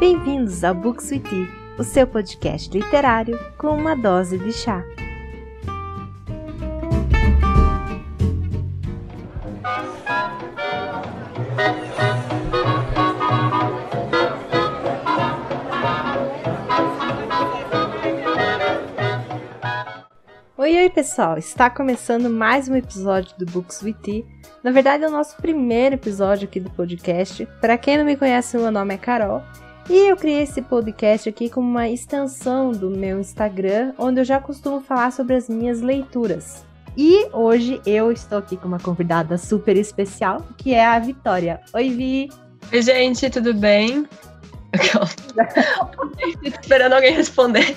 Bem-vindos ao Books Sweetie, o seu podcast literário com uma dose de chá. Oi, oi pessoal! Está começando mais um episódio do Books with Tea. Na verdade, é o nosso primeiro episódio aqui do podcast. Para quem não me conhece, meu nome é Carol e eu criei esse podcast aqui como uma extensão do meu Instagram, onde eu já costumo falar sobre as minhas leituras. E hoje eu estou aqui com uma convidada super especial, que é a Vitória. Oi, Vi! Oi, gente, tudo bem? esperando alguém responder.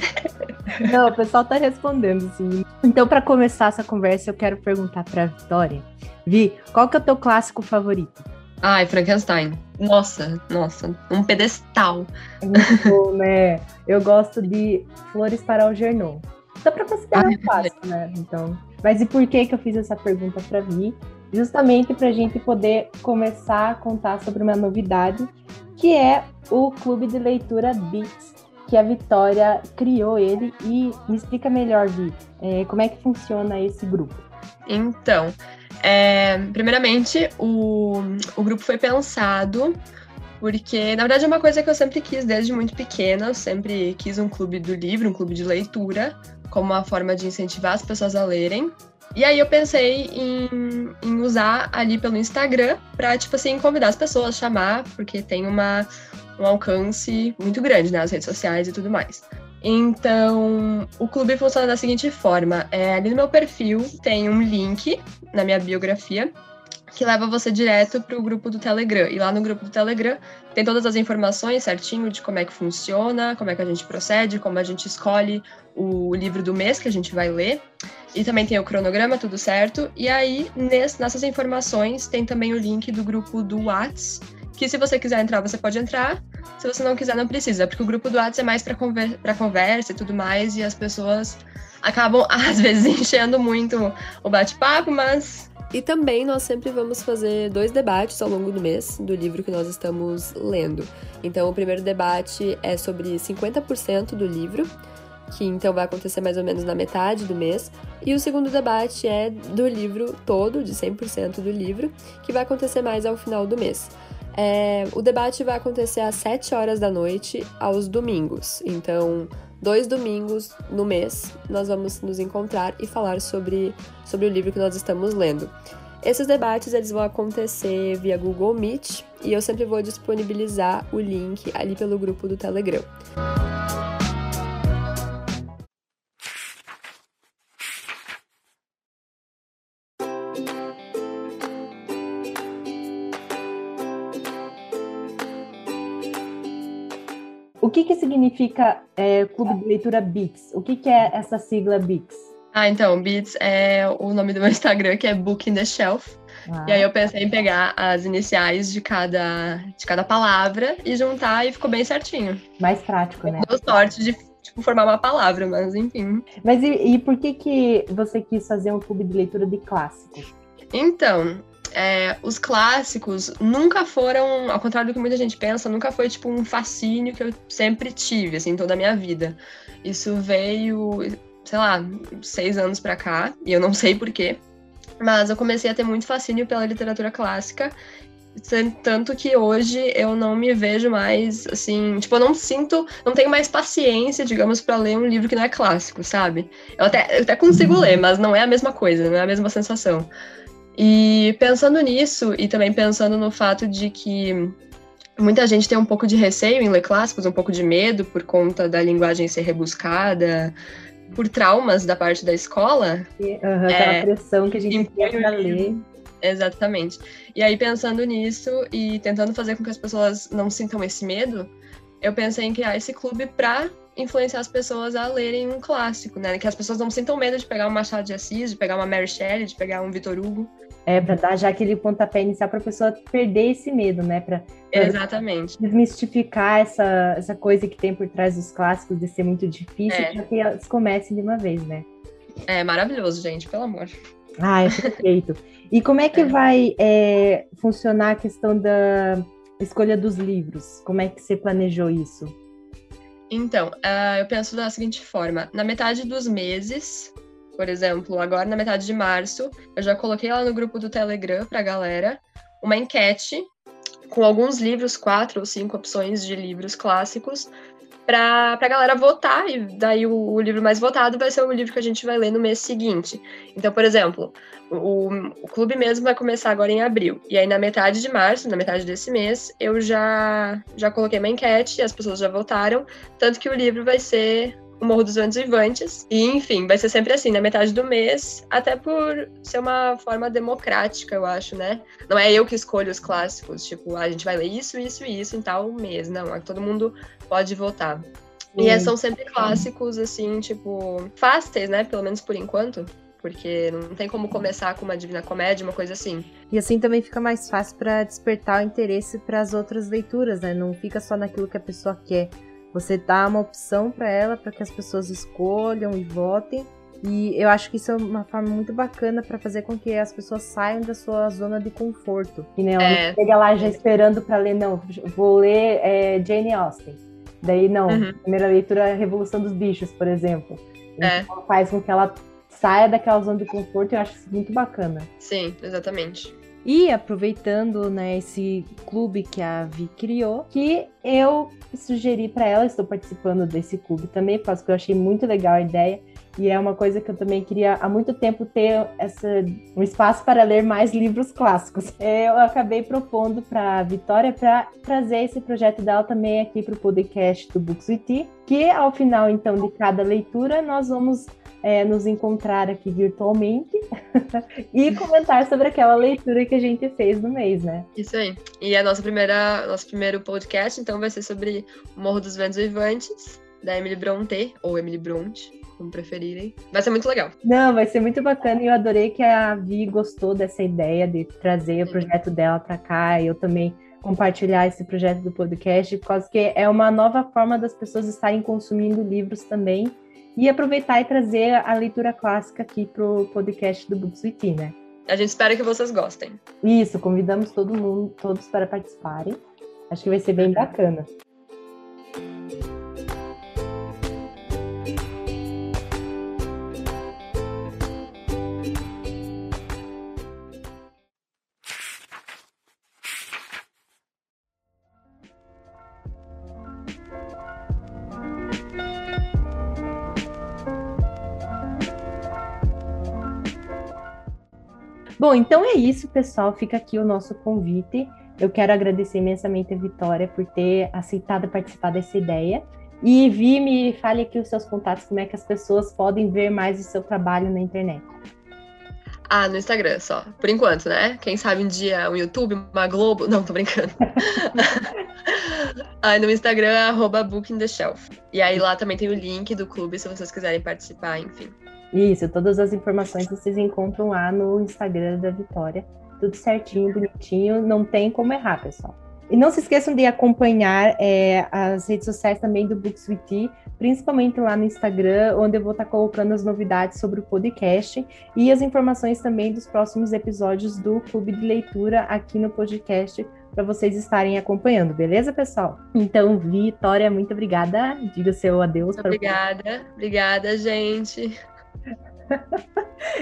Não, o pessoal tá respondendo, sim. Então, para começar essa conversa, eu quero perguntar pra Vitória. Vi, qual que é o teu clássico favorito? Ai, Frankenstein. Nossa, nossa, um pedestal. É muito bom, né? Eu gosto de Flores para o Gernon. Dá pra considerar um clássico, né? Então. Mas e por que que eu fiz essa pergunta para Vi? Justamente para a gente poder começar a contar sobre uma novidade, que é o Clube de Leitura Beats, que a Vitória criou ele. E me explica melhor, Vi, é, como é que funciona esse grupo? Então, é, primeiramente, o, o grupo foi pensado porque, na verdade, é uma coisa que eu sempre quis desde muito pequena. Eu sempre quis um clube do livro, um clube de leitura, como uma forma de incentivar as pessoas a lerem. E aí eu pensei em, em usar ali pelo Instagram para, tipo assim, convidar as pessoas, chamar, porque tem uma, um alcance muito grande nas né, redes sociais e tudo mais. Então, o clube funciona da seguinte forma: é, ali no meu perfil tem um link na minha biografia que leva você direto para o grupo do Telegram. E lá no grupo do Telegram tem todas as informações certinho de como é que funciona, como é que a gente procede, como a gente escolhe o livro do mês que a gente vai ler. E também tem o cronograma, tudo certo. E aí, nessas informações, tem também o link do grupo do Whats, que se você quiser entrar, você pode entrar. Se você não quiser, não precisa, porque o grupo do Whats é mais para conver conversa e tudo mais, e as pessoas acabam, às vezes, enchendo muito o bate-papo, mas e também nós sempre vamos fazer dois debates ao longo do mês do livro que nós estamos lendo. Então, o primeiro debate é sobre 50% do livro, que então vai acontecer mais ou menos na metade do mês. E o segundo debate é do livro todo, de 100% do livro, que vai acontecer mais ao final do mês. É, o debate vai acontecer às 7 horas da noite aos domingos. Então, dois domingos no mês, nós vamos nos encontrar e falar sobre, sobre o livro que nós estamos lendo. Esses debates eles vão acontecer via Google Meet e eu sempre vou disponibilizar o link ali pelo grupo do Telegram. Significa é, Clube de Leitura Bits? O que, que é essa sigla Bits? Ah, então, Bits é o nome do meu Instagram, que é Book in the Shelf. Ah. E aí eu pensei em pegar as iniciais de cada, de cada palavra e juntar e ficou bem certinho. Mais prático, né? Deu sorte de tipo, formar uma palavra, mas enfim. Mas e, e por que, que você quis fazer um clube de leitura de clássicos? Então, é, os clássicos nunca foram, ao contrário do que muita gente pensa, nunca foi tipo um fascínio que eu sempre tive, assim, toda a minha vida. Isso veio, sei lá, seis anos pra cá, e eu não sei porquê, mas eu comecei a ter muito fascínio pela literatura clássica tanto que hoje eu não me vejo mais assim, tipo, eu não sinto, não tenho mais paciência, digamos, para ler um livro que não é clássico, sabe? Eu até, eu até consigo ler, mas não é a mesma coisa, não é a mesma sensação. E pensando nisso, e também pensando no fato de que muita gente tem um pouco de receio em ler clássicos, um pouco de medo por conta da linguagem ser rebuscada, por traumas da parte da escola. Uhum, é, aquela pressão que a gente tem para ler. Exatamente. E aí, pensando nisso e tentando fazer com que as pessoas não sintam esse medo, eu pensei em criar esse clube para influenciar as pessoas a lerem um clássico, né? Que as pessoas não sintam medo de pegar um Machado de Assis, de pegar uma Mary Shelley, de pegar um Vitor Hugo. É, para dar já aquele pontapé inicial para a pessoa perder esse medo, né? Pra, pra Exatamente. Desmistificar essa, essa coisa que tem por trás dos clássicos de ser muito difícil, é. para que elas comecem de uma vez, né? É maravilhoso, gente, pelo amor. Ah, é perfeito. e como é que é. vai é, funcionar a questão da escolha dos livros? Como é que você planejou isso? Então, uh, eu penso da seguinte forma: na metade dos meses, por exemplo, agora na metade de março, eu já coloquei lá no grupo do Telegram pra galera uma enquete com alguns livros, quatro ou cinco opções de livros clássicos, para a galera votar, e daí o, o, livro mais votado vai ser o livro que a gente vai ler no mês seguinte. Então, por exemplo, o, o, clube mesmo vai começar agora em abril. E aí, na metade de março, na metade desse mês, eu já, já coloquei uma enquete, as pessoas já votaram, tanto que o livro vai ser o Morro dos Ventos Vivantes. E, enfim, vai ser sempre assim, na metade do mês, até por ser uma forma democrática, eu acho, né? Não é eu que escolho os clássicos, tipo, a gente vai ler isso, isso e isso em tal mês. Não, é que todo mundo pode votar. E é, são sempre clássicos, assim, tipo, fáceis, né? Pelo menos por enquanto. Porque não tem como começar com uma Divina Comédia, uma coisa assim. E assim também fica mais fácil para despertar o interesse para as outras leituras, né? Não fica só naquilo que a pessoa quer. Você dá uma opção para ela, para que as pessoas escolham e votem. E eu acho que isso é uma forma muito bacana para fazer com que as pessoas saiam da sua zona de conforto. E né, é. chega lá já esperando para ler, não, vou ler é, Jane Austen. Daí, não, uhum. primeira leitura é Revolução dos Bichos, por exemplo. É. Então, faz com que ela saia daquela zona de conforto e eu acho isso muito bacana. Sim, exatamente. E aproveitando, né, esse clube que a Vi criou, que eu sugeri para ela, estou participando desse clube também, porque eu achei muito legal a ideia. E é uma coisa que eu também queria há muito tempo ter essa, um espaço para ler mais livros clássicos. Eu acabei propondo para a Vitória para trazer esse projeto dela também aqui para o podcast do Books with que ao final então de cada leitura nós vamos é, nos encontrar aqui virtualmente e comentar sobre aquela leitura que a gente fez no mês, né? Isso aí. E a nossa primeira, nosso primeiro podcast, então, vai ser sobre o Morro dos Ventos Vivantes, da Emily Bronte, ou Emily Bronte, como preferirem. Vai ser muito legal. Não, vai ser muito bacana e eu adorei que a Vi gostou dessa ideia de trazer o projeto dela para cá. Eu também compartilhar esse projeto do podcast, porque é uma nova forma das pessoas estarem consumindo livros também e aproveitar e trazer a leitura clássica aqui pro podcast do Books with né? A gente espera que vocês gostem. Isso, convidamos todo mundo, todos para participarem. Acho que vai ser bem bacana. Bom, então é isso, pessoal. Fica aqui o nosso convite. Eu quero agradecer imensamente a Vitória por ter aceitado participar dessa ideia. E Vi, me fale aqui os seus contatos, como é que as pessoas podem ver mais o seu trabalho na internet. Ah, no Instagram só, por enquanto, né? Quem sabe um dia um YouTube, uma Globo. Não, tô brincando. aí no Instagram é arroba. E aí lá também tem o link do clube se vocês quiserem participar, enfim. Isso, todas as informações vocês encontram lá no Instagram da Vitória. Tudo certinho, bonitinho, não tem como errar, pessoal. E não se esqueçam de acompanhar é, as redes sociais também do Books with Tea, principalmente lá no Instagram, onde eu vou estar colocando as novidades sobre o podcast e as informações também dos próximos episódios do Clube de Leitura aqui no podcast para vocês estarem acompanhando, beleza, pessoal? Então, Vitória, muito obrigada. Diga seu adeus. Obrigada, para... obrigada, gente.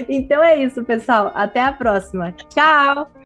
Então é isso, pessoal. Até a próxima. Tchau!